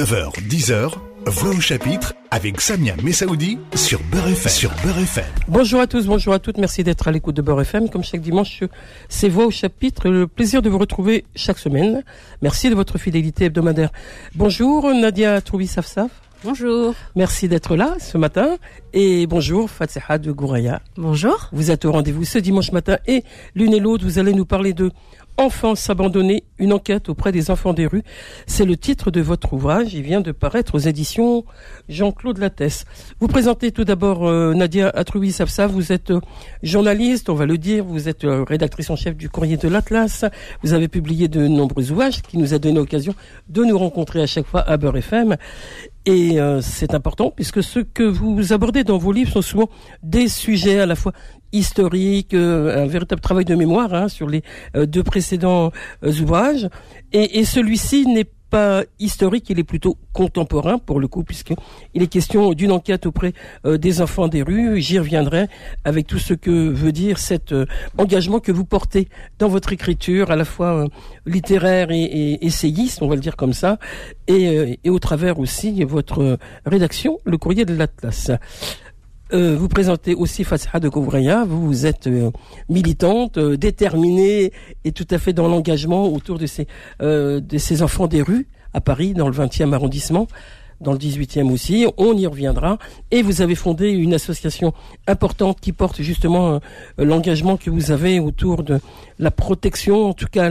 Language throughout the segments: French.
9h, 10h, Voix au chapitre avec Samia Messaoudi sur Beurre FM. Sur Beurre FM. Bonjour à tous, bonjour à toutes, merci d'être à l'écoute de Beurre FM. Comme chaque dimanche, c'est Voix au chapitre, le plaisir de vous retrouver chaque semaine. Merci de votre fidélité hebdomadaire. Bonjour Nadia Troubi-Safsaf. Bonjour. Merci d'être là ce matin. Et bonjour Fatiha de Gouraya. Bonjour. Vous êtes au rendez-vous ce dimanche matin et l'une et l'autre, vous allez nous parler de Enfance abandonnée, une enquête auprès des enfants des rues. C'est le titre de votre ouvrage. Il vient de paraître aux éditions Jean-Claude Lattès. Vous présentez tout d'abord euh, Nadia Atroui Sapsa. Vous êtes euh, journaliste, on va le dire. Vous êtes euh, rédactrice en chef du Courrier de l'Atlas. Vous avez publié de nombreux ouvrages qui nous a donné l'occasion de nous rencontrer à chaque fois à Beurre FM. Et c'est important puisque ce que vous abordez dans vos livres sont souvent des sujets à la fois historique, euh, un véritable travail de mémoire hein, sur les euh, deux précédents euh, ouvrages. Et, et celui-ci n'est pas historique, il est plutôt contemporain pour le coup, puisque il est question d'une enquête auprès des enfants des rues. J'y reviendrai avec tout ce que veut dire cet engagement que vous portez dans votre écriture, à la fois littéraire et, et, essayiste, on va le dire comme ça, et, et au travers aussi votre rédaction, le courrier de l'Atlas. Euh, vous présentez aussi Fatha de Kovraya, vous êtes euh, militante, euh, déterminée et tout à fait dans l'engagement autour de ces, de ces enfants des rues à Paris, dans le 20e arrondissement, dans le 18e aussi, on y reviendra. Et vous avez fondé une association importante qui porte justement l'engagement que vous avez autour de la protection, en tout cas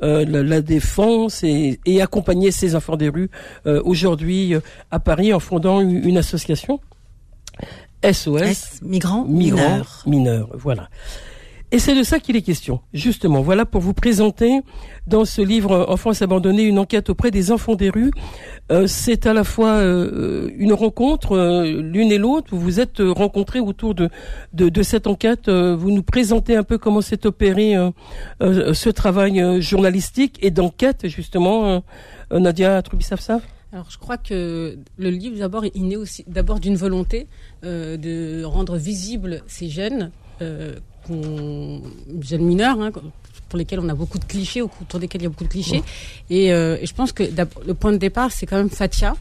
la, défense et, accompagner ces enfants des rues aujourd'hui à Paris en fondant une association SOS, migrants, mineurs. mineurs. Voilà. Et c'est de ça qu'il est question, justement. Voilà pour vous présenter dans ce livre Enfance abandonnée, une enquête auprès des enfants des rues. Euh, c'est à la fois euh, une rencontre, euh, l'une et l'autre. Vous vous êtes rencontrés autour de, de, cette enquête. vous nous présentez un peu comment s'est opéré ce travail journalistique et d'enquête, justement, Nadia Trubisafsaf alors, je crois que le livre, d'abord, il naît aussi d'abord d'une volonté euh, de rendre visibles ces jeunes, euh, jeunes mineurs, hein, pour lesquels on a beaucoup de clichés, autour desquels il y a beaucoup de clichés. Et, euh, et, je pense que le point de départ, c'est quand même Fatia,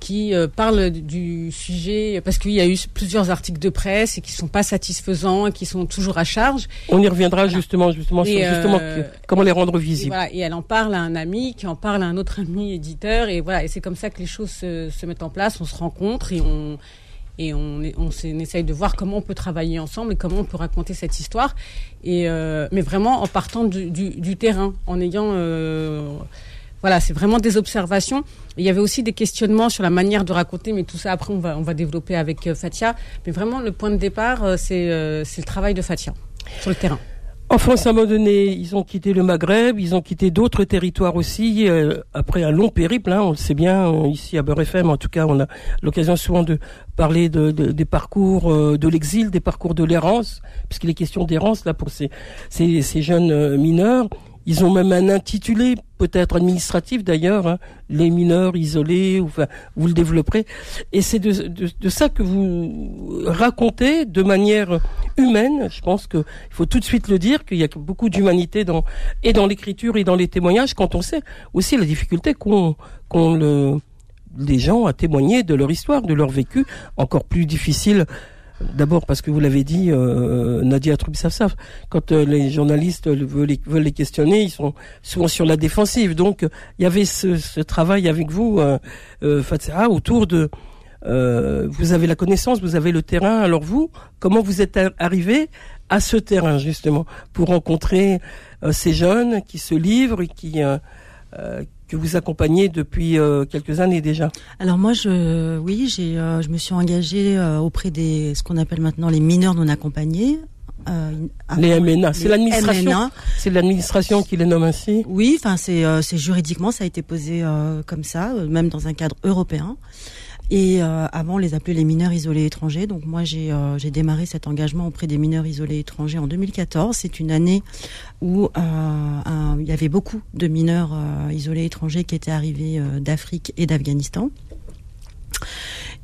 qui euh, parle du sujet parce qu'il y a eu plusieurs articles de presse et qui sont pas satisfaisants et qui sont toujours à charge. On y reviendra justement justement sur justement euh, comment les rendre visibles. Et, voilà, et elle en parle à un ami qui en parle à un autre ami éditeur et voilà et c'est comme ça que les choses se, se, mettent en place. On se rencontre et on et on, on, on, essaye de voir comment on peut travailler ensemble et comment on peut raconter cette histoire. Et euh, mais vraiment en partant du, du, du terrain, en ayant voilà, c'est vraiment des observations. Il y avait aussi des questionnements sur la manière de raconter, mais tout ça après on va on va développer avec euh, Fatia. Mais vraiment le point de départ, euh, c'est euh, c'est le travail de Fatia sur le terrain. En France, à un moment donné, ils ont quitté le Maghreb, ils ont quitté d'autres territoires aussi, après un long périple, hein, on le sait bien, ici à Beurre FM, en tout cas, on a l'occasion souvent de parler de, des parcours de l'exil, des parcours de l'errance, puisqu'il est question d'errance là pour ces, ces, ces jeunes mineurs. Ils ont même un intitulé, peut-être administratif d'ailleurs, hein, les mineurs isolés, enfin, vous le développerez. Et c'est de, de, de, ça que vous racontez de manière humaine. Je pense qu'il faut tout de suite le dire, qu'il y a beaucoup d'humanité dans et dans l'écriture et dans les témoignages, quand on sait aussi la difficulté qu'ont qu'ont le les gens à témoigner de leur histoire, de leur vécu, encore plus difficile D'abord parce que vous l'avez dit, euh, Nadia Troubissafsaf, quand euh, les journalistes veulent les, questionner, ils sont souvent sur la défensive. Donc il y avait ce, ce travail avec vous, euh, euh autour de... Euh, vous avez la connaissance, vous avez le terrain. Alors vous, comment vous êtes arrivé à ce terrain justement pour rencontrer ces jeunes qui se livrent et qui que vous accompagnez depuis euh, quelques années déjà. Alors moi, je, oui, j'ai, euh, je me suis engagée euh, auprès des, ce qu'on appelle maintenant les mineurs non accompagnés. les MNA, c'est l'administration. C'est l'administration qui les nomme ainsi. Oui, enfin c'est, c'est juridiquement ça a été posé comme ça, même dans un cadre européen. Et euh, avant, on les appelait les mineurs isolés étrangers. Donc moi, j'ai euh, démarré cet engagement auprès des mineurs isolés étrangers en 2014. C'est une année où euh, il y avait beaucoup de mineurs isolés étrangers qui étaient arrivés d'Afrique et d'Afghanistan.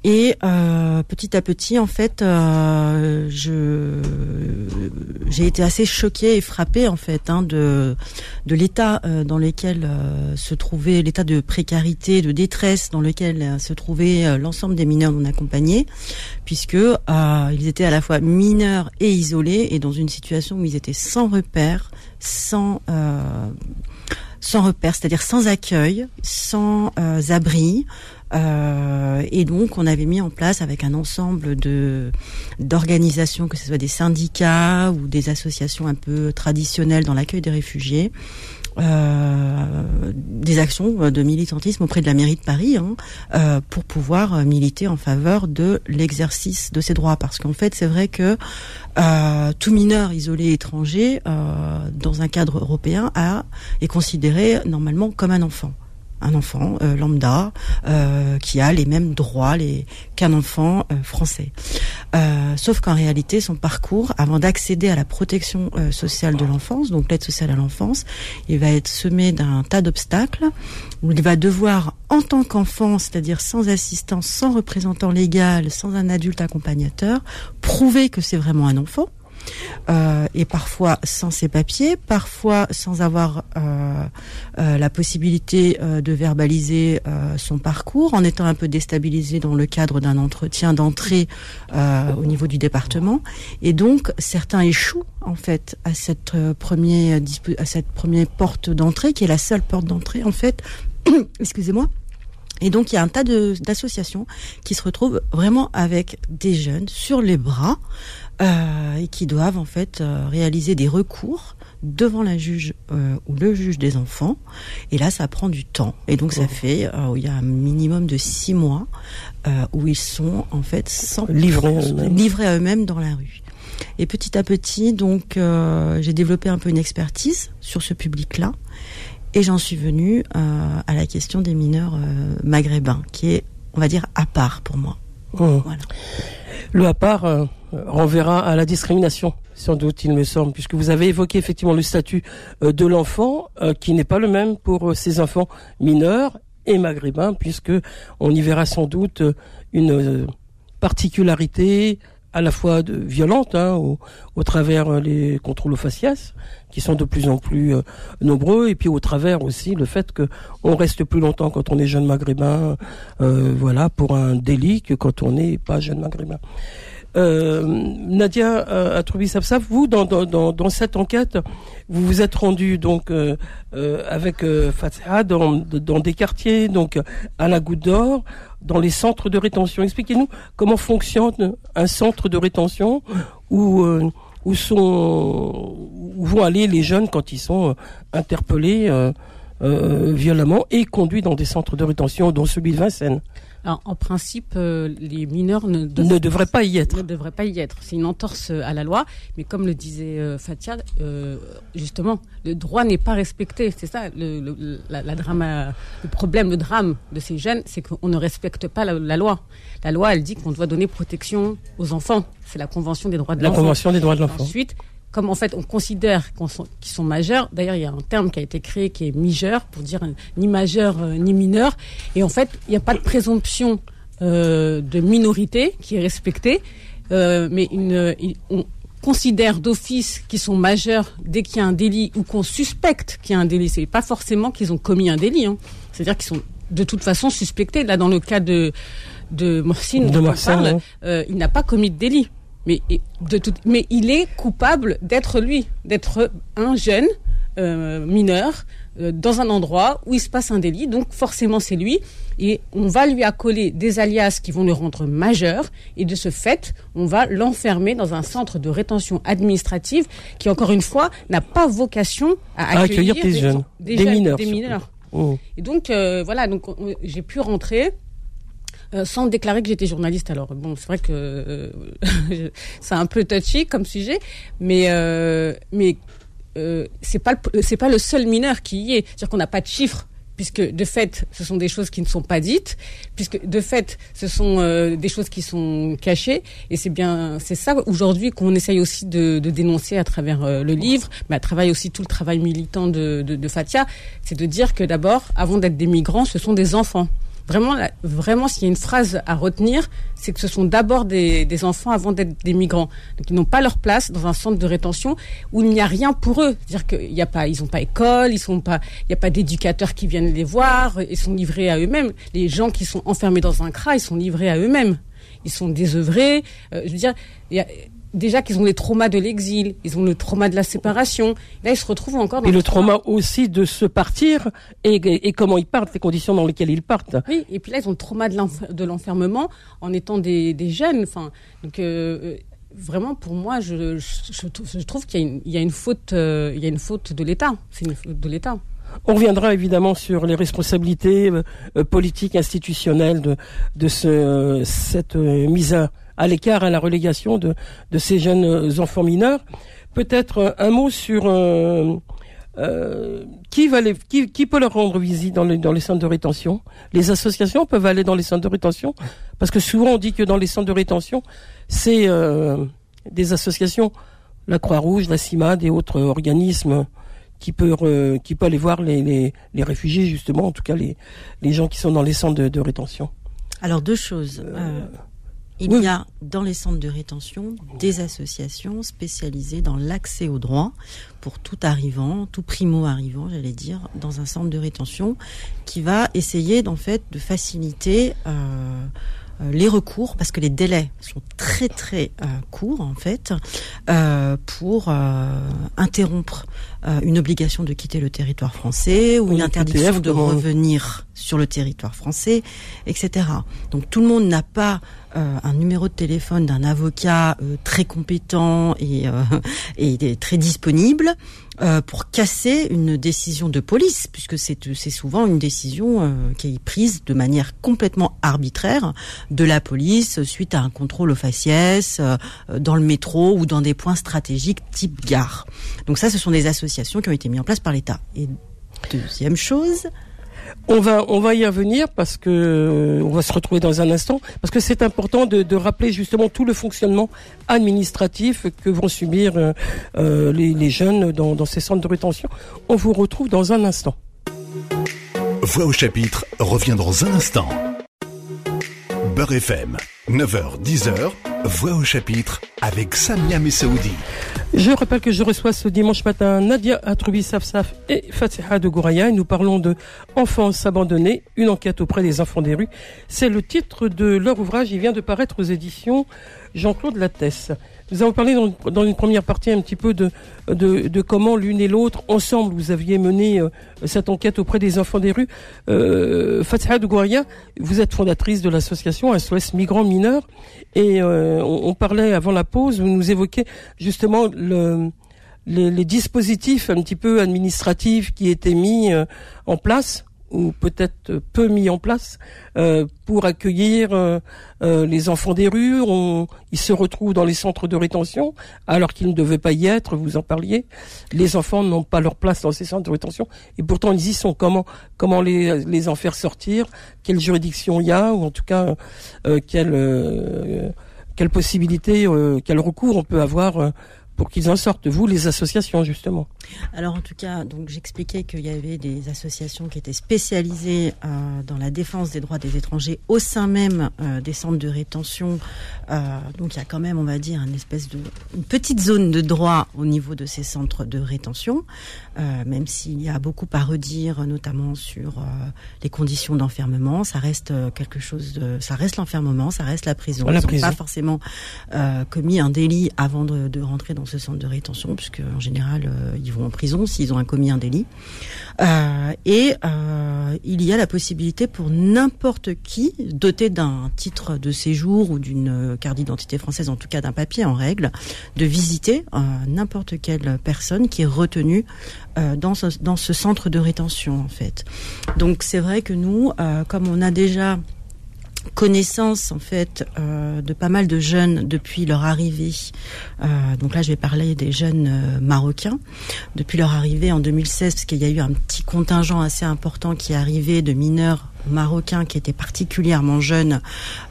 Et euh, petit à petit, en fait, euh, je j'ai été assez choquée et frappée en fait hein, de de l'état euh, dans lequel euh, se trouvait l'état de précarité, de détresse dans lequel euh, se trouvait euh, l'ensemble des mineurs non accompagnés, puisque ils étaient à la fois mineurs et isolés et dans une situation où ils étaient sans repère, sans sans repère, c'est-à-dire sans accueil, sans abri. Euh, et donc, on avait mis en place avec un ensemble de d'organisations, que ce soit des syndicats ou des associations un peu traditionnelles dans l'accueil des réfugiés, euh, des actions de militantisme auprès de la mairie de Paris hein, euh, pour pouvoir militer en faveur de l'exercice de ces droits. Parce qu'en fait, c'est vrai que euh, tout mineur isolé étranger, euh, dans un cadre européen, a, est considéré normalement comme un enfant un enfant euh, lambda euh, qui a les mêmes droits qu'un enfant euh, français. sauf qu'en réalité, son parcours, avant d'accéder à la protection sociale de l'enfance, donc l'aide sociale à l'enfance, il va être semé d'un tas d'obstacles où il va devoir, en tant qu'enfant, c'est-à-dire sans assistance, sans représentant légal, sans un adulte accompagnateur, prouver que c'est vraiment un enfant euh, et parfois sans ses papiers, parfois sans avoir euh, euh, la possibilité de verbaliser son parcours, en étant un peu déstabilisé dans le cadre d'un entretien d'entrée au niveau du département. Et donc certains échouent en fait à cette première à cette première porte d'entrée qui est la seule porte d'entrée en fait. Excusez-moi. Et donc il y a un tas d'associations qui se retrouvent vraiment avec des jeunes sur les bras euh, et qui doivent en fait euh, réaliser des recours devant la juge euh, ou le juge des enfants. Et là, ça prend du temps. Et donc, ça fait, euh, il y a un minimum de six mois euh, où ils sont en fait sans livrés, livrés à eux-mêmes dans la rue. Et petit à petit, donc, j'ai développé un peu une expertise sur ce public-là. Et j'en suis venue à la question des mineurs maghrébins, qui est, on va dire, à part pour moi. Oh. Voilà. Le à part renverra à la discrimination, sans doute, il me semble, puisque vous avez évoqué effectivement le statut euh, de l'enfant, euh, qui n'est pas le même pour euh, ces enfants mineurs et maghrébins, puisque on y verra sans doute une particularité à la fois de, violente, hein, au, au, travers les contrôles aux faciès, qui sont de plus en plus nombreux, et puis au travers aussi le fait que on reste plus longtemps quand on est jeune maghrébin, voilà, pour un délit que quand on n'est pas jeune maghrébin. Euh, Nadia euh, Atroubis-Sapsaf, vous, dans, dans, dans, cette enquête, vous vous êtes rendu donc euh, euh avec euh, dans, dans des quartiers, donc à la Goutte d'Or, dans les centres de rétention. Expliquez-nous comment fonctionne un centre de rétention où où sont où vont aller les jeunes quand ils sont interpellés violemment et conduits dans des centres de rétention, dont celui de Vincennes en principe, euh, les mineurs ne, ne devraient pas y être. Ne devraient pas y être. C'est une entorse euh, à la loi. Mais comme le disait euh, Fatia, justement, le droit n'est pas respecté. C'est ça le, la, drame, le problème, le drame de ces jeunes, c'est qu'on ne respecte pas la, loi. La loi, elle dit qu'on doit donner protection aux enfants. C'est la Convention des droits de l'enfant. La Convention des droits de l'enfant. Ensuite, comme en fait on considère qu'ils sont, majeurs, d'ailleurs il y a un terme qui a été créé qui est mijeur pour dire ni majeur euh, ni mineur, et en fait il n'y a pas de présomption euh, de minorité qui est respectée, euh, mais une, on considère d'office qu'ils sont majeurs dès qu'il y a un délit ou qu'on suspecte qu'il y a un délit. C'est pas forcément qu'ils ont commis un délit, hein. c'est-à-dire qu'ils sont de toute façon suspectés. Là dans le cas de de Morcine, de il n'a pas commis de délit. Mais, de tout, mais il est coupable d'être lui, d'être un jeune euh, mineur euh, dans un endroit où il se passe un délit. Donc forcément c'est lui. Et on va lui accoler des alias qui vont le rendre majeur. Et de ce fait, on va l'enfermer dans un centre de rétention administrative qui, encore une fois, n'a pas vocation à accueillir, des, jeunes, des, mineurs. Des mineurs. Oh. Et donc euh, voilà, donc j'ai pu rentrer euh, sans déclarer que j'étais journaliste. Alors bon, c'est vrai que euh, c'est un peu touchy comme sujet, mais euh, mais euh, c'est pas c'est pas le seul mineur qui y est. C'est-à-dire qu'on n'a pas de chiffres puisque de fait, ce sont des choses qui ne sont pas dites, puisque de fait, ce sont des choses qui sont cachées, et c'est bien, c'est ça aujourd'hui qu'on essaye aussi de, dénoncer à travers le livre, mais à travers aussi tout le travail militant de Fatia, c'est de dire que d'abord, avant d'être des migrants, ce sont des enfants vraiment, vraiment, s'il y a une phrase à retenir, c'est que ce sont d'abord des, des, enfants avant d'être des migrants. Donc ils n'ont pas leur place dans un centre de rétention où il n'y a rien pour eux. C'est-à-dire qu'il n'y a pas, ils n'ont pas école, ils pas, il n'y a pas d'éducateurs qui viennent les voir, ils sont livrés à eux-mêmes. Les gens qui sont enfermés dans un CRA, ils sont livrés à eux-mêmes. Ils sont désœuvrés. Euh, je veux dire, il y a, déjà qu'ils ont les traumas de l'exil, ils ont le trauma de la séparation. Là, ils se retrouvent encore dans et le trauma aussi de se partir et, comment ils partent, les conditions dans lesquelles ils partent. Oui, et puis là, ils ont le trauma de l'enfermement en étant des, jeunes. Enfin, donc euh, vraiment, pour moi, je, je, trouve qu'il y, a une faute, euh, il y a une faute de l'État. C'est une faute de l'État. On reviendra évidemment sur les responsabilités euh, politiques, institutionnelles de, de ce, cette mise à à l'écart, à la relégation de, de ces jeunes euh, enfants mineurs. Peut-être euh, un mot sur euh, qui, va les, qui, qui, peut leur rendre visite dans, dans les centres de rétention? Les associations peuvent aller dans les centres de rétention? Parce que souvent on dit que dans les centres de rétention, c'est des associations, la Croix-Rouge, la CIMAD et autres organismes qui peuvent, qui peuvent aller voir les, les, les, réfugiés, justement, en tout cas les, les gens qui sont dans les centres de, de rétention. Alors deux choses. Il y a dans les centres de rétention des associations spécialisées dans l'accès aux droits pour tout arrivant, tout primo arrivant, j'allais dire, dans un centre de rétention, qui va essayer d'en fait de faciliter euh, les recours, parce que les délais sont très très euh, courts en fait, euh, pour interrompre une obligation de quitter le territoire français ou une interdiction de revenir sur le territoire français, etc. Donc tout le monde n'a pas un numéro de téléphone d'un avocat très compétent et, et très disponible euh, pour casser une décision de police, puisque c'est souvent une décision euh, qui est prise de manière complètement arbitraire de la police suite à un contrôle au faciès euh, dans le métro ou dans des points stratégiques type gare. Donc ça, ce sont des associations qui ont été mises en place par l'État. Et deuxième chose, on va, on va y revenir parce que euh, on va se retrouver dans un instant parce que c'est important de, de, rappeler justement tout le fonctionnement administratif que vont subir euh, euh, les, les, jeunes dans, dans ces centres de rétention. On vous retrouve dans un instant. Voix au chapitre revient dans un instant. Beurre FM, 9h-10h, Voix au chapitre avec Samia Messaoudi. Je rappelle que je reçois ce dimanche matin Nadia Atroubi Safsaf et Fatiha de Gouraya et nous parlons de Enfance abandonnée, une enquête auprès des enfants des rues. C'est le titre de leur ouvrage, il vient de paraître aux éditions Jean-Claude Lattès. Nous avons parlé dans, une première partie un petit peu de, de, comment l'une et l'autre, ensemble, vous aviez mené euh, cette enquête auprès des enfants des rues. Euh, de Gouaria, vous êtes fondatrice de l'association SOS Migrants Mineurs et euh, on, parlait avant la pause, vous nous évoquez justement le, les, les, dispositifs un petit peu administratifs qui étaient mis euh, en place ou peut-être peu mis en place euh, pour accueillir euh, euh, les enfants des rues. On, ils se retrouvent dans les centres de rétention alors qu'ils ne devaient pas y être. Vous en parliez. Les enfants n'ont pas leur place dans ces centres de rétention et pourtant ils y sont. Comment comment les, les en faire sortir? Quelle juridiction y a? Ou en tout cas quelle quelle possibilité, quel recours on peut avoir pour qu'ils en sortent, vous, les associations, justement Alors, en tout cas, donc j'expliquais qu'il y avait des associations qui étaient spécialisées euh, dans la défense des droits des étrangers au sein même euh, des centres de rétention. Euh, donc, il y a quand même, on va dire, une espèce de une petite zone de droit au niveau de ces centres de rétention, même s'il y a beaucoup à redire, notamment sur les conditions d'enfermement. Ça reste quelque chose de, ça reste l'enfermement, ça reste la prison. Ils n'ont pas forcément commis un délit avant de, de rentrer dans ce centre de rétention, puisque en général, euh, ils vont en prison s'ils ont commis un délit. Euh, et euh, il y a la possibilité pour n'importe qui, doté d'un titre de séjour ou d'une carte d'identité française, en tout cas d'un papier en règle, de visiter n'importe quelle personne qui est retenue dans, ce, dans ce centre de rétention, en fait. Donc c'est vrai que nous, comme on a déjà connaissance en fait euh, de pas mal de jeunes depuis leur arrivée. Euh, donc là, je vais parler des jeunes euh, marocains depuis leur arrivée en 2016, parce qu'il y a eu un petit contingent assez important qui est arrivé de mineurs marocains qui étaient particulièrement jeunes,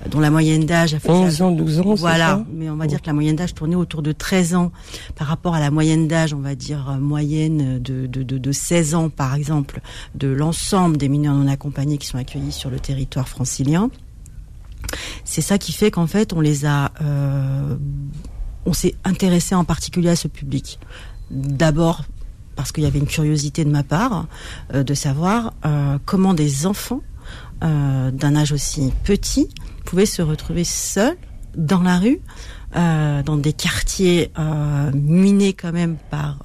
dont la moyenne d'âge a fait 11 ans, 12 ans, Voilà, mais on va dire que la moyenne d'âge tournait autour de 13 ans par rapport à la moyenne d'âge, on va dire, moyenne de, de, de, de 16 ans, par exemple, de l'ensemble des mineurs non accompagnés qui sont accueillis sur le territoire francilien. C'est ça qui fait qu'en fait, on les a, euh, s'est intéressé en particulier à ce public. D'abord parce qu'il y avait une curiosité de ma part euh, de savoir euh, comment des enfants d'un âge aussi petit pouvaient se retrouver seuls dans la rue, dans des quartiers minés quand même par,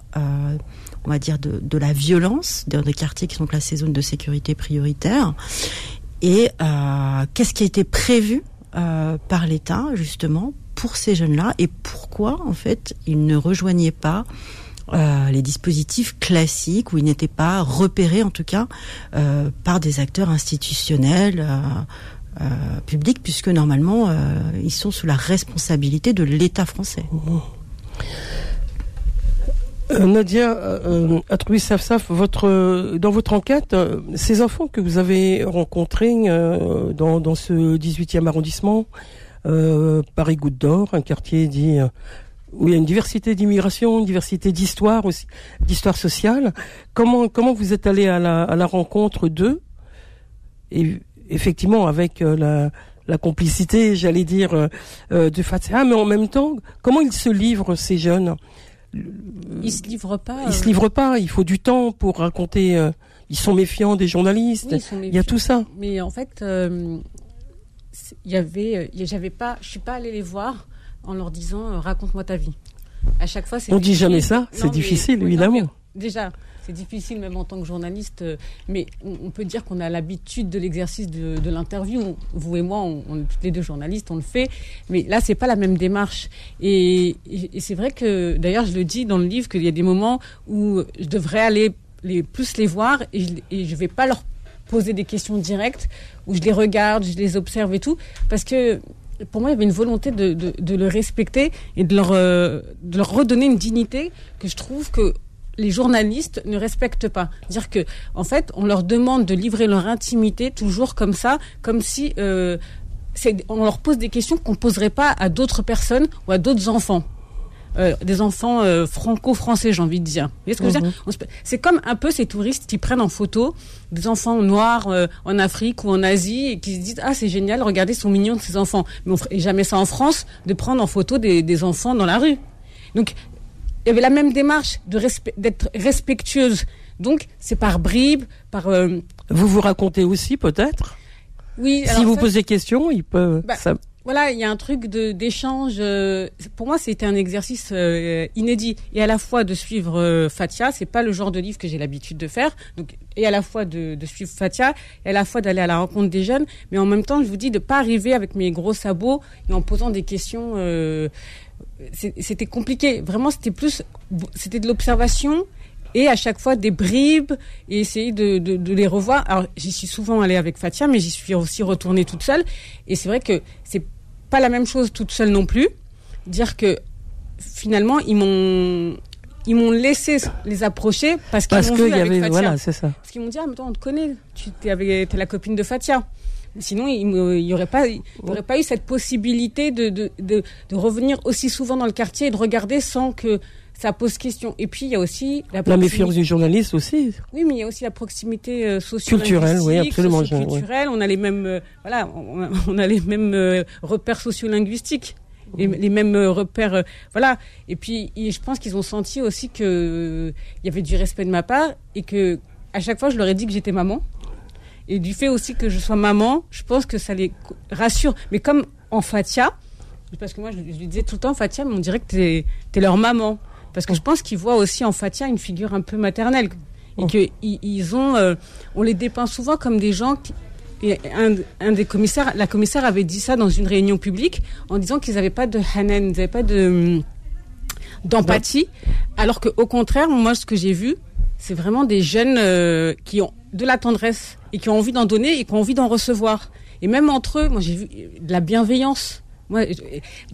on de, la violence, dans des quartiers qui sont classés zone de sécurité prioritaire. Et euh, qu'est-ce qui a été prévu euh, par l'État justement pour ces jeunes-là et pourquoi en fait ils ne rejoignaient pas euh, les dispositifs classiques où ils n'étaient pas repérés en tout cas euh, par des acteurs institutionnels euh, euh, publics puisque normalement ils sont sous la responsabilité de l'État français. Euh, Nadia, euh, Atroubi Safsaf, votre, euh, dans votre enquête, euh, ces enfants que vous avez rencontrés euh, dans, dans ce 18e arrondissement, euh, Paris-Goutte d'Or, un quartier dit euh, où il y a une diversité d'immigration, une diversité d'histoire aussi, d'histoire sociale. Comment comment vous êtes allé à la, à la rencontre d'eux et effectivement avec euh, la la complicité, j'allais dire, euh, euh, de Fatiha, mais en même temps, comment ils se livrent ces jeunes? Ils se livrent pas. Ils se euh, livrent pas, il faut du temps pour raconter. euh, ils sont méfiants des journalistes. oui, il y a tout ça. Mais en fait, euh, il y avait, il j'avais pas, je suis pas allée les voir en leur disant euh, raconte-moi ta vie. À chaque fois. On dit difficile. jamais ça, c'est mais- difficile, oui, non, évidemment. mais déjà, c'est difficile même en tant que journaliste, euh, mais on, peut dire qu'on a l'habitude de l'exercice de, l'interview. Vous et moi, on, on toutes les deux journalistes, on le fait. Mais là, c'est pas la même démarche. Et, c'est vrai que, d'ailleurs, je le dis dans le livre qu'il y a des moments où je devrais aller les, plus les voir et je, et vais pas leur poser des questions directes où je les regarde, je les observe et tout, parce que pour moi, il y avait une volonté de, le respecter et euh, de leur redonner une dignité que je trouve que les journalistes ne respectent pas. Dire que, en fait, on leur demande de livrer leur intimité toujours comme ça, comme si euh, on leur pose des questions qu'on poserait pas à d'autres personnes ou à d'autres enfants. Euh, des enfants euh, franco-français, j'ai envie de dire. Vous voyez ce que je veux Mhm. dire On se- C'est comme un peu ces touristes qui prennent en photo des enfants noirs euh, en Afrique ou en Asie et qui se disent ah c'est génial, regardez sont mignons ces enfants. Mais on ferait jamais ça en France de prendre en photo des, des enfants dans la rue. Donc il y avait la même démarche de d'être respectueuse. Donc c'est par bribes, par euh, Vous vous racontez aussi peut-être? oui. Si vous ça, posez question, ils peuvent. Bah, ça- Voilà, il y a un truc d'échange. euh, pour moi, c'était un exercice euh, inédit et à la fois de suivre Fatia, c'est pas le genre de livre que j'ai l'habitude de faire. Donc, et à la fois de, de suivre Fatia et à la fois d'aller à la rencontre des jeunes, mais en même temps, je vous dis de pas arriver avec mes gros sabots et en posant des questions. C'était compliqué. Vraiment, c'était plus, c'était de l'observation et à chaque fois des bribes et essayer de, de, de les revoir. Alors j'y suis souvent allée avec Fatia, mais j'y suis aussi retournée toute seule. Et c'est vrai que c'est pas la même chose toute seule non plus. Dire que finalement ils m'ont ils m'ont laissé les approcher parce qu'ils m'ont vu y avec avait. Fatia. Voilà, c'est ça. Parce qu'ils m'ont dit ah mais toi on te connaît, tu avec t'es la copine de Fatia. Sinon, il n'y aurait pas, il y aurait pas eu cette possibilité de, de, de, de revenir aussi souvent dans le quartier et de regarder sans que ça pose question. Et puis, il y a aussi la, méfiance du journaliste aussi. Oui, mais il y a aussi la proximité euh, socio Culturelle, oui, absolument, culturelle. On a les mêmes, euh, voilà, on a, on a les mêmes euh, repères sociolinguistiques. Les, les mêmes repères, euh, voilà. Et puis, et je pense qu'ils ont senti aussi que euh, il y avait du respect de ma part et que à chaque fois, je leur ai dit que j'étais maman. Et du fait aussi que je sois maman, je pense que ça les rassure. Mais comme en Fatia, parce que moi, je, lui disais tout le temps, Fatia, mais on dirait que t'es es leur maman. Parce que je pense qu'ils voient aussi en Fatia une figure un peu maternelle. Et Oh. que ils, ils ont, euh, on les dépeint souvent comme des gens qui, et un, un des commissaires, la commissaire avait dit ça dans une réunion publique en disant qu'ils n'avaient pas de hanen, ils n'avaient pas de d'empathie, alors que au contraire, moi, ce que j'ai vu, c'est vraiment des jeunes euh, qui ont de la tendresse et qui ont envie d'en donner et qui ont envie d'en recevoir. Et même entre eux, moi, j'ai vu de la bienveillance. Moi,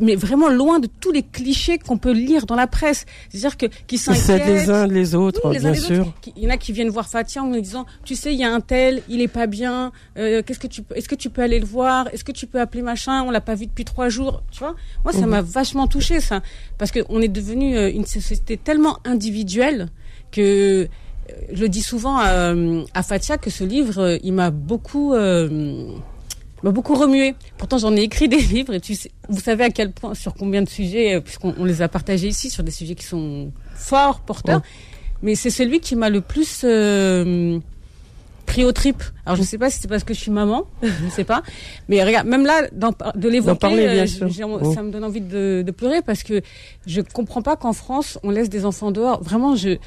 mais vraiment loin de tous les clichés qu'on peut lire dans la presse. C'est-à-dire que qui s'inquiètent. Les uns les autres, bien sûr. Il y en a qui viennent voir Fatia en me disant, tu sais, il y a un tel, il est pas bien. Euh, qu'est-ce que tu, est-ce que tu peux aller le voir? Est-ce que tu peux appeler machin? On l'a pas vu depuis trois jours. Tu vois? Moi, ça mhm. m'a vachement touché ça, parce que on est devenu euh, une société tellement individuelle que euh, je dis souvent à, à Fatia que ce livre, il m'a beaucoup m'a beaucoup remué. Pourtant, j'en ai écrit des livres et tu sais, vous savez à quel point, sur combien de sujets, euh, puisqu'on les a partagés ici, sur des sujets qui sont forts, porteurs. Mais c'est celui qui m'a le plus euh, pris au trip. Alors, je sais pas si c'est parce que je suis maman, je ne sais pas. Mais regarde, même là, de l'évoquer, euh, ça me donne envie de, de, pleurer parce que je comprends pas qu'en France, on laisse des enfants dehors. Vraiment, je,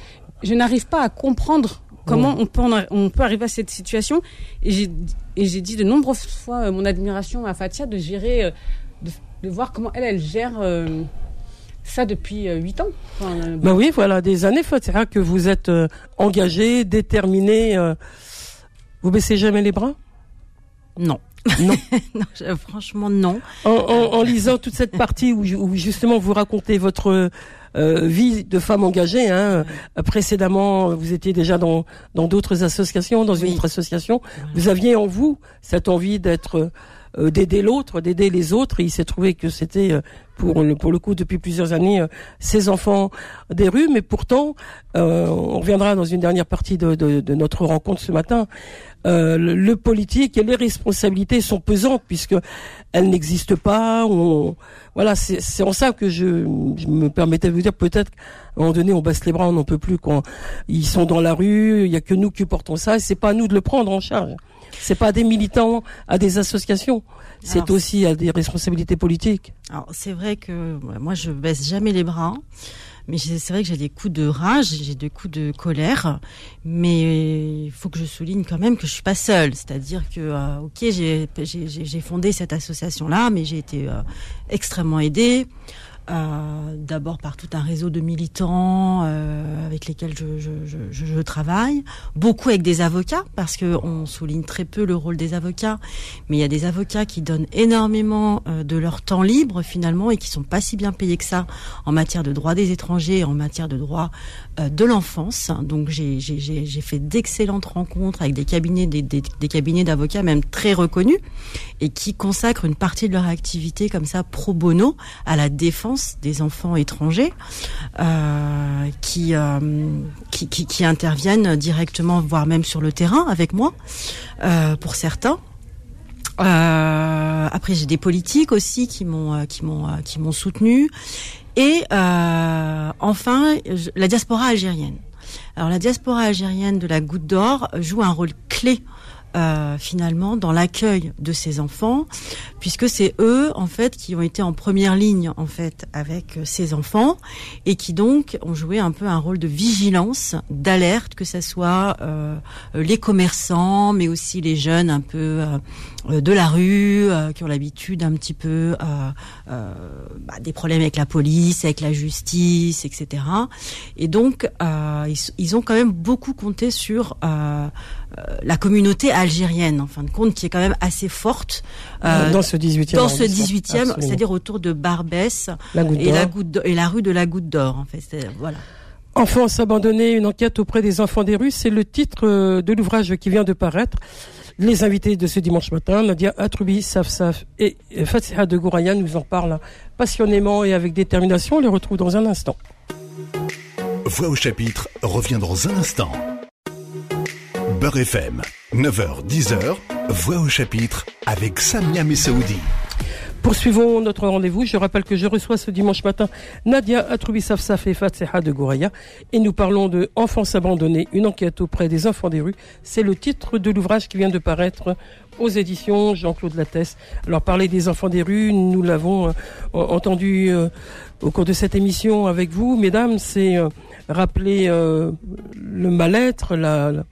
je n'arrive pas à comprendre Comment on, peut on peut arriver à cette situation Et j'ai dit de nombreuses fois euh, mon admiration à Fatia de gérer, euh, de, voir comment elle, elle gère euh, ça depuis 8 ans. ben oui, voilà, des années, Fatia, que vous êtes engagée, déterminée. Vous baissez jamais les bras? Non. Non. franchement, non. En, lisant toute cette partie où, où, justement vous racontez votre euh, vie de femme engagée. Hein. Précédemment, vous étiez déjà dans dans d'autres associations, dans une autre association. Vous aviez en vous cette envie d'être euh, d'aider l'autre, d'aider les autres. Et il s'est trouvé que c'était euh, pour le, pour le coup depuis plusieurs années ces enfants des rues. Mais pourtant, on reviendra dans une dernière partie de, de, de notre rencontre ce matin. Euh, le, politique et les responsabilités sont pesantes puisque elles n'existent pas. On, voilà, c'est en ça que je, me permettais de vous dire peut-être qu'à un moment donné on baisse les bras, on n'en peut plus quand ils sont dans la rue. Il y a que nous qui portons ça. C'est pas à nous de le prendre en charge. C'est pas à des militants, à des associations. C'est aussi à des responsabilités politiques. Alors c'est vrai que moi je baisse jamais les bras. Mais c'est vrai que j'ai des coups de rage, j'ai des coups de colère, mais il faut que je souligne quand même que je suis pas seule. C'est-à-dire que, euh, ok, j'ai fondé cette association-là, mais j'ai été euh, extrêmement aidée. Euh, d'abord par tout un réseau de militants euh, avec lesquels je, je, je, je, travaille, beaucoup avec des avocats parce que on souligne très peu le rôle des avocats, mais il y a des avocats qui donnent énormément euh, de leur temps libre finalement et qui sont pas si bien payés que ça en matière de droit des étrangers, en matière de droit de l'enfance. Donc j'ai fait d'excellentes rencontres avec des cabinets des cabinets d'avocats même très reconnus et qui consacrent une partie de leur activité comme ça pro bono à la défense des enfants étrangers euh, qui, euh, qui, qui, interviennent directement, voire même sur le terrain avec moi, euh, pour certains. après, j'ai des politiques aussi qui m'ont qui m'ont qui m'ont soutenu et enfin la diaspora algérienne. Alors la diaspora algérienne de la Goutte d'Or joue un rôle clé euh, finalement dans l'accueil de ces enfants, puisque c'est eux en fait qui ont été en première ligne en fait avec euh, ces enfants et qui donc ont joué un peu un rôle de vigilance, d'alerte, que ce soit euh, les commerçants, mais aussi les jeunes un peu de la rue qui ont l'habitude un petit peu bah, des problèmes avec la police, avec la justice, etc. Et donc ils, ils, ont quand même beaucoup compté sur la communauté algérienne, en fin de compte, qui est quand même assez forte. Euh, dans ce 18e. Dans ce 18e, c'est-à-dire autour de Barbès et, la goutte et la rue de la Goutte d'Or, en fait. Voilà. Enfance abandonnée, une enquête auprès des enfants des rues, c'est le titre euh, de l'ouvrage qui vient de paraître. Les invités de ce dimanche matin, Nadia Atroubi, Saf Saf et Fatiha de Gouraya nous en parlent passionnément et avec détermination. On les retrouve dans un instant. Voix au chapitre revient dans un instant. Beurre FM, 9h-10h, Voix au chapitre avec Samia Messaoudi. Poursuivons notre rendez-vous. Je rappelle que je reçois ce dimanche matin Nadia Atroubi Fatseha de Gouraya et nous parlons de Enfance abandonnée, une enquête auprès des enfants des rues. C'est le titre de l'ouvrage qui vient de paraître aux éditions Jean-Claude Lattès. Alors parler des enfants des rues, nous l'avons euh, entendu euh, au cours de cette émission avec vous, mesdames, c'est euh, rappeler le mal-être, la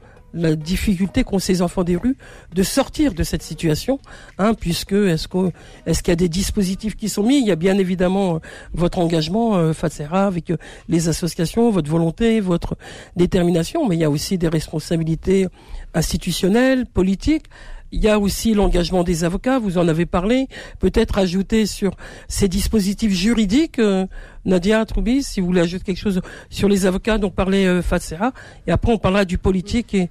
difficulté qu'ont ces enfants des rues de sortir de cette situation, hein, puisque est-ce que est-ce qu'il y a des dispositifs qui sont mis? Il y a bien évidemment euh, votre engagement, euh, avec euh, les associations, votre volonté, votre détermination, mais il y a aussi des responsabilités institutionnelles, politiques. Il y a aussi l'engagement des avocats, vous en avez parlé, peut-être ajouter sur ces dispositifs juridiques, euh, Nadia Troubis, si vous voulez ajouter quelque chose sur les avocats dont parlait euh, et après on parlera du politique et,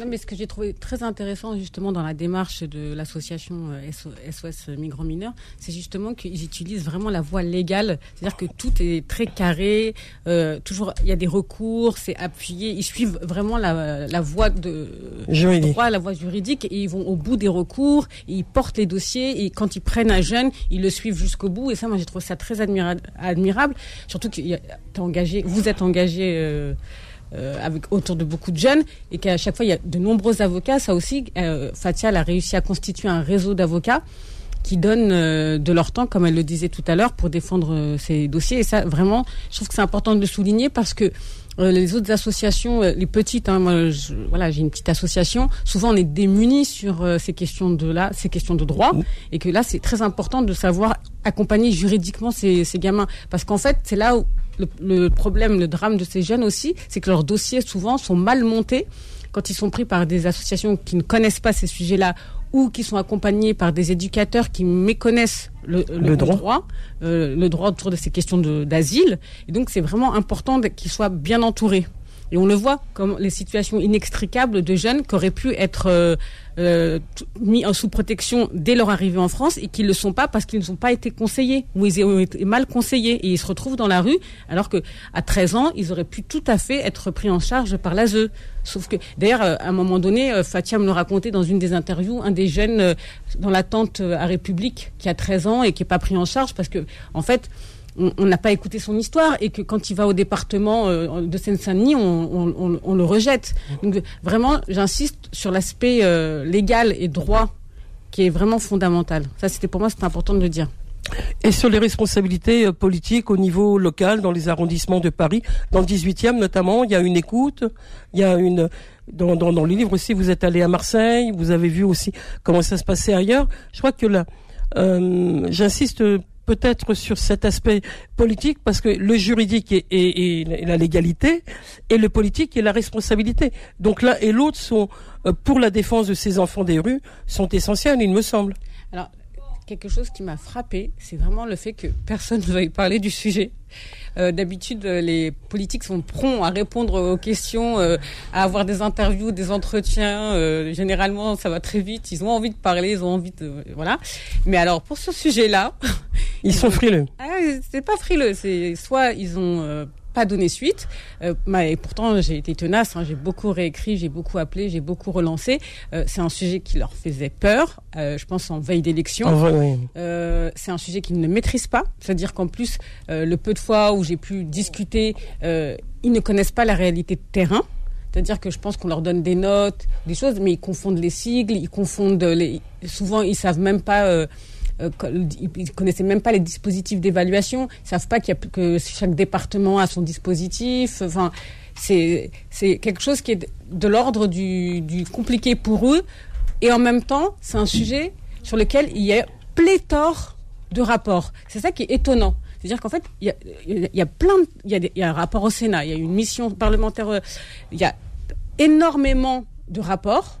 non, mais ce que j'ai trouvé très intéressant justement dans la démarche de l'association SOS euh, Migrants Mineurs, c'est justement qu'ils utilisent vraiment la voie légale, c'est-à-dire que tout est très carré, euh, toujours il y a des recours, c'est appuyé, ils suivent vraiment la, la voie de juridique. droit, la voie juridique, et ils vont au bout des recours, ils portent les dossiers, et quand ils prennent un jeune, ils le suivent jusqu'au bout, et ça, moi j'ai trouvé ça très admirable, surtout que engagé, vous êtes engagé. Euh, euh, avec autour de beaucoup de jeunes et qu'à chaque fois il y a de nombreux avocats. Ça aussi, euh, Fatia a réussi à constituer un réseau d'avocats qui donnent euh, de leur temps, comme elle le disait tout à l'heure, pour défendre ces dossiers. Et ça, vraiment, je trouve que c'est important de le souligner parce que les autres associations, les petites, hein, moi, voilà, j'ai une petite association. Souvent, on est démunis sur ces questions de là, ces questions de droit, et que là, c'est très important de savoir accompagner juridiquement ces, ces gamins, parce qu'en fait, c'est là où le, problème, le drame de ces jeunes aussi, c'est que leurs dossiers souvent sont mal montés quand ils sont pris par des associations qui ne connaissent pas ces sujets-là ou qui sont accompagnés par des éducateurs qui méconnaissent le, droit, euh, le droit autour de ces questions d'asile. Et donc, c'est vraiment important qu'ils soient bien entourés. Et on le voit comme les situations inextricables de jeunes qui auraient pu être euh, euh, mis sous protection dès leur arrivée en France et qui ne le sont pas parce qu'ils n'ont pas été conseillés ou ils ont été mal conseillés et ils se retrouvent dans la rue alors que à 13 ans ils auraient pu tout à fait être pris en charge par l'ASE. Sauf que d'ailleurs à un moment donné, Fatia me le racontait dans une des interviews, un des jeunes dans l'attente à République qui a 13 ans et qui est pas pris en charge parce que en fait on n'a pas écouté son histoire et que quand il va au département euh, de Seine-Saint-Denis, on, le rejette. Donc vraiment, j'insiste sur l'aspect euh, légal et droit qui est vraiment fondamental. Ça, c'était pour moi, c'était important de le dire. Et sur les responsabilités euh, politiques au niveau local, dans les arrondissements de Paris, dans le 18e notamment, il y a une écoute, il y a une... Dans, dans, dans les livres aussi, vous êtes allé à Marseille, vous avez vu aussi comment ça se passait ailleurs. Je crois que là, j'insiste peut-être sur cet aspect politique parce que le juridique est, la légalité et le politique est la responsabilité. Donc l'un et l'autre sont, euh, pour la défense de ces enfants des rues, sont essentiels, il me semble. Alors, quelque chose qui m'a frappé, c'est vraiment le fait que personne ne veuille parler du sujet. Euh, d'habitude, les politiques sont prompts à répondre aux questions, euh, à avoir des interviews, des entretiens. généralement, ça va très vite. Ils ont envie de parler, ils ont envie de voilà. Mais alors, pour ce sujet-là, Ils sont frileux. Ah, c'est pas frileux, c'est soit ils ont euh, pas donné suite. Euh, et pourtant, j'ai été tenace, hein, j'ai beaucoup réécrit, j'ai beaucoup appelé, j'ai beaucoup relancé. Euh, c'est un sujet qui leur faisait peur, euh, je pense en veille d'élection. Euh, c'est un sujet qu'ils ne maîtrisent pas, c'est-à-dire qu'en plus, euh, le peu de fois où j'ai pu discuter, ils ne connaissent pas la réalité de terrain. C'est-à-dire que je pense qu'on leur donne des notes, des choses, mais ils confondent les sigles, ils confondent les. Souvent, ils savent même pas euh, ils connaissaient même pas les dispositifs d'évaluation, ils savent pas qu'il y a, que chaque département a son dispositif. Enfin, c'est c'est quelque chose qui est de l'ordre du, du compliqué pour eux, et en même temps, c'est un sujet sur lequel il y a pléthore de rapports. C'est ça qui est étonnant. C'est-à-dire qu'en fait, il y a, y a plein, il y a, y a un rapport au Sénat, il y a une mission parlementaire, il y a énormément de rapports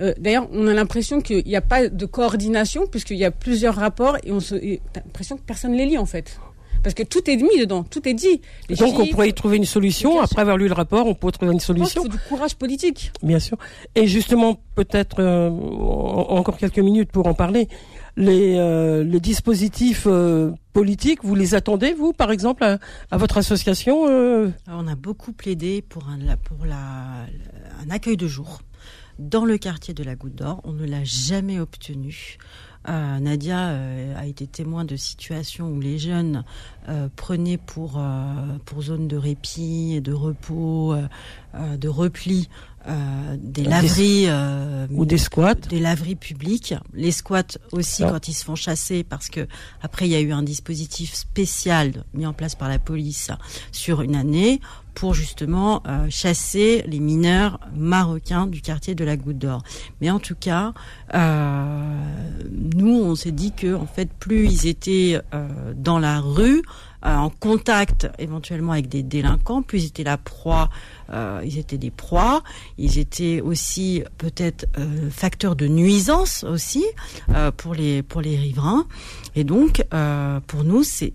euh, d'ailleurs, on a l'impression qu'il n'y a pas de coordination puisqu'il y a plusieurs rapports et on se, a l'impression que personne ne les lit en fait. Parce que tout est mis dedans, tout est dit. Donc on pourrait y trouver une solution. Après avoir lu le rapport, on pourrait trouver une solution. C'est du courage politique. Bien sûr. Et justement, peut-être euh, encore quelques minutes pour en parler. Les, euh, les dispositifs politiques, vous les attendez, vous, par exemple, à, votre association On a beaucoup plaidé pour un, pour la, un accueil de jour dans le quartier de la Goutte d'Or. On ne l'a jamais obtenu. Euh, Nadia euh, a été témoin de situations où les jeunes euh, prenaient pour, pour zone de répit et de repos, de repli, des laveries ou des squats, des laveries publiques, les squats aussi ah. quand ils se font chasser parce que après il y a eu un dispositif spécial mis en place par la police sur une année pour justement euh, chasser les mineurs marocains du quartier de la Goutte d'Or. Mais en tout cas, euh, nous on s'est dit que en fait, plus ils étaient dans la rue, en contact éventuellement avec des délinquants, plus ils étaient la proie, ils étaient des proies, ils étaient aussi peut-être facteurs de nuisance aussi pour les pour les riverains. Et donc, pour nous, c'est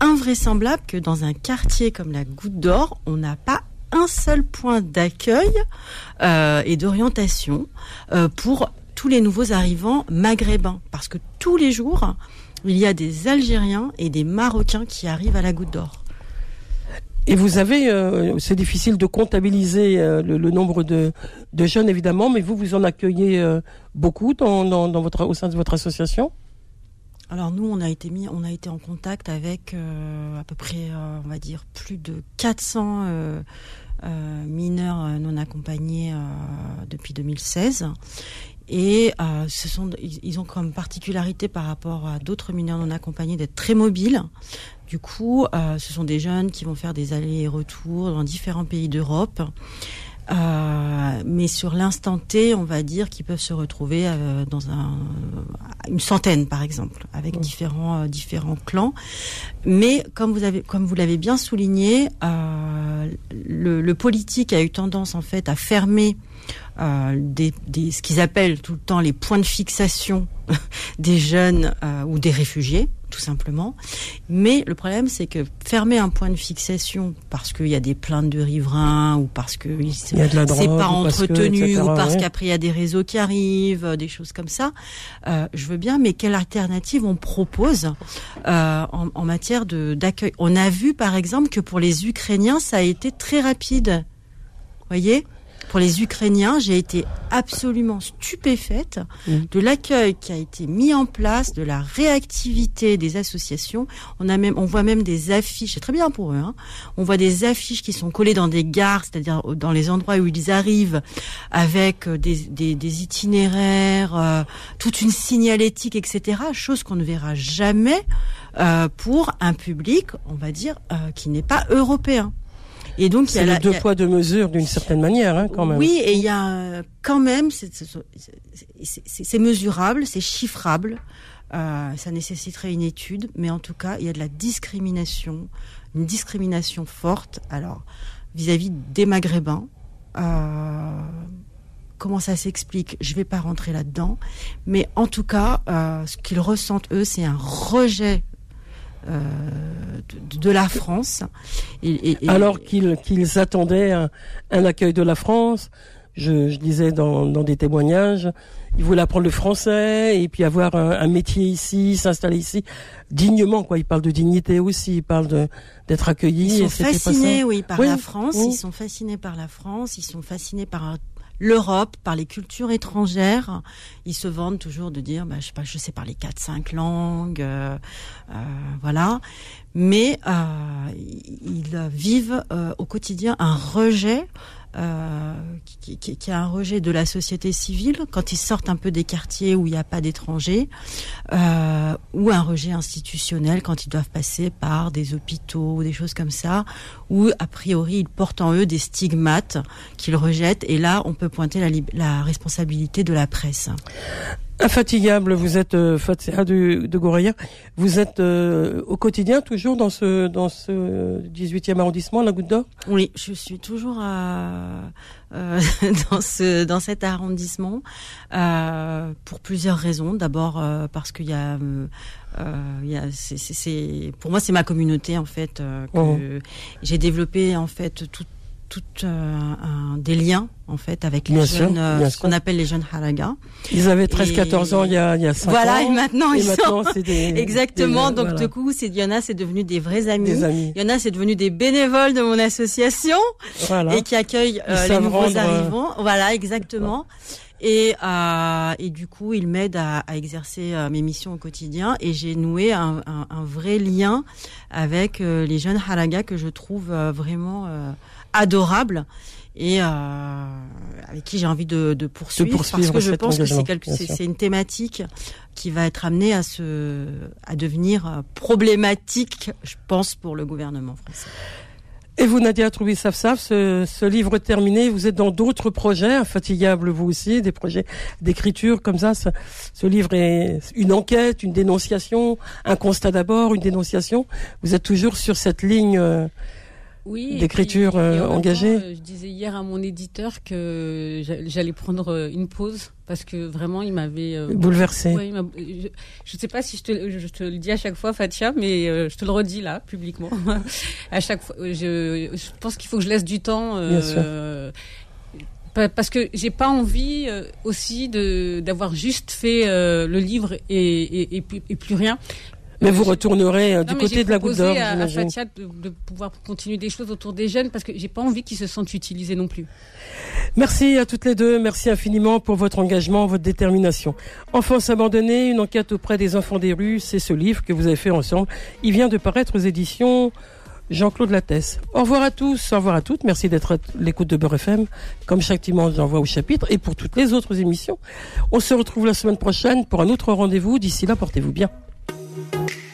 invraisemblable que dans un quartier comme la Goutte d'Or, on n'a pas un seul point d'accueil euh, et d'orientation euh, pour tous les nouveaux arrivants maghrébins. Parce que tous les jours, il y a des Algériens et des Marocains qui arrivent à la Goutte d'Or. Et vous avez, euh, c'est difficile de comptabiliser le, nombre de, jeunes évidemment, mais vous vous en accueillez beaucoup dans, votre, au sein de votre association? Alors nous, on a été mis, on a été en contact avec à peu près, on va dire, plus de 400 euh, mineurs euh, non accompagnés euh, depuis 2016. Et ce sont, ils ont comme particularité par rapport à d'autres mineurs non accompagnés d'être très mobiles. Du coup, ce sont des jeunes qui vont faire des allers et retours dans différents pays d'Europe. Euh, mais sur l'instant T, on va dire qu'ils peuvent se retrouver euh, dans un, une centaine, par exemple, avec différents euh, différents clans. Mais comme vous avez, comme vous l'avez bien souligné, le, le, politique a eu tendance en fait à fermer des, des, ce qu'ils appellent tout le temps les points de fixation des jeunes ou des réfugiés tout simplement. Mais le problème, c'est que fermer un point de fixation parce qu'il y a des plaintes de riverains ou parce que c'est pas entretenu ou parce qu'après il y a des réseaux qui arrivent, des choses comme ça, euh, je veux bien. Mais quelle alternative on propose euh, en, en, matière d'accueil? On a vu par exemple que pour les Ukrainiens, ça a été très rapide. Voyez? Pour les Ukrainiens, j'ai été absolument stupéfaite mmh. de l'accueil qui a été mis en place, de la réactivité des associations. On a même, on voit même des affiches, c'est très bien pour eux. Hein. On voit des affiches qui sont collées dans des gares, c'est-à-dire dans les endroits où ils arrivent, avec euh, des, des, des itinéraires, euh, toute une signalétique, etc. Chose qu'on ne verra jamais euh, pour un public, on va dire, euh, qui n'est pas européen. Et donc c'est le deux poids deux mesures d'une certaine manière, hein, quand même. Oui, et il y a quand même, c'est mesurable, c'est chiffrable. Euh, ça nécessiterait une étude, mais en tout cas, il y a de la discrimination, une discrimination forte. Alors vis-à-vis des Maghrébins. Euh, comment ça s'explique? Je vais pas rentrer là-dedans, mais en tout cas, euh, ce qu'ils ressentent eux, c'est un rejet euh, de, la France. Et, Alors qu'ils attendaient un, accueil de la France, je, disais dans, des témoignages, ils voulaient apprendre le français et puis avoir un, métier ici, s'installer ici dignement. Quoi, ils parlent de dignité aussi, ils parlent d'être accueillis. Ils sont fascinés, oui, par la France. Ils sont fascinés par la France. Ils sont fascinés par l'Europe, par les cultures étrangères. Ils se vendent toujours de dire, bah, je sais pas, je sais parler quatre, cinq langues, euh, euh, voilà. Mais euh, ils vivent au quotidien un rejet euh, qui, a un rejet de la société civile quand ils sortent un peu des quartiers où il n'y a pas d'étrangers, euh, ou un rejet institutionnel quand ils doivent passer par des hôpitaux ou des choses comme ça, où a priori ils portent en eux des stigmates qu'ils rejettent. Et là, on peut pointer la responsabilité de la presse. Infatigable, vous êtes euh, de, de Gouraya. Vous êtes euh, au quotidien toujours dans ce dans ce 18e arrondissement, la Goutte d'Or? Oui, je suis toujours euh, dans ce dans cet arrondissement euh, pour plusieurs raisons. D'abord euh, parce qu'il y a il y a c'est pour moi c'est ma communauté en fait que oh. j'ai développé en fait toute tout euh, un, des liens en fait avec les jeunes, euh, ce qu'on appelle les jeunes haraga. Ils avaient 13-14 ans il y a, il y a 5 voilà, ans. Voilà, et maintenant ils sont des, exactement. donc du coup, c'est il y en a, c'est devenu des vrais amis. Il y en a, c'est devenu des bénévoles de mon association voilà. et qui accueillent euh, les nouveaux arrivants. Voilà, exactement. Et, euh, et du coup, il m'aide à, à, exercer mes missions au quotidien. Et j'ai noué un, un, un, vrai lien avec les jeunes haraga que je trouve vraiment adorable et euh, avec qui j'ai envie de, de, poursuivre, parce que je pense que c'est une thématique qui va être amenée à se à devenir problématique, je pense, pour le gouvernement français. Et vous, Nadia Troubi Safsaf, ce, ce livre terminé, vous êtes dans d'autres projets, infatigables vous aussi, des projets d'écriture comme ça. Ce, ce, livre est une enquête, une dénonciation, un constat d'abord, une dénonciation. Vous êtes toujours sur cette ligne euh, oui, d'écriture euh, engagée. Temps, je disais hier à mon éditeur que j'allais prendre euh, une pause parce que vraiment il m'avait euh, bouleversé. Ouais, je ne sais pas si je te, je te, le dis à chaque fois, Fatia, mais euh, je te le redis là publiquement. à chaque fois, je, je pense qu'il faut que je laisse du temps. Euh, parce que j'ai pas envie euh, aussi de d'avoir juste fait le livre et, et, et, et, plus rien. Mais vous retournerez non, du côté de la goutte d'or. à, à Fatia de, de, pouvoir continuer des choses autour des jeunes parce que j'ai pas envie qu'ils se sentent utilisés non plus. Merci à toutes les deux. Merci infiniment pour votre engagement, votre détermination. Enfance abandonnée, une enquête auprès des enfants des rues, c'est ce livre que vous avez fait ensemble. Il vient de paraître aux éditions Jean-Claude Lattès. Au revoir à tous, au revoir à toutes. Merci d'être à l'écoute de Beurre FM. Comme chaque dimanche, j'envoie au chapitre et pour toutes les autres émissions. On se retrouve la semaine prochaine pour un autre rendez-vous. D'ici là, portez-vous bien.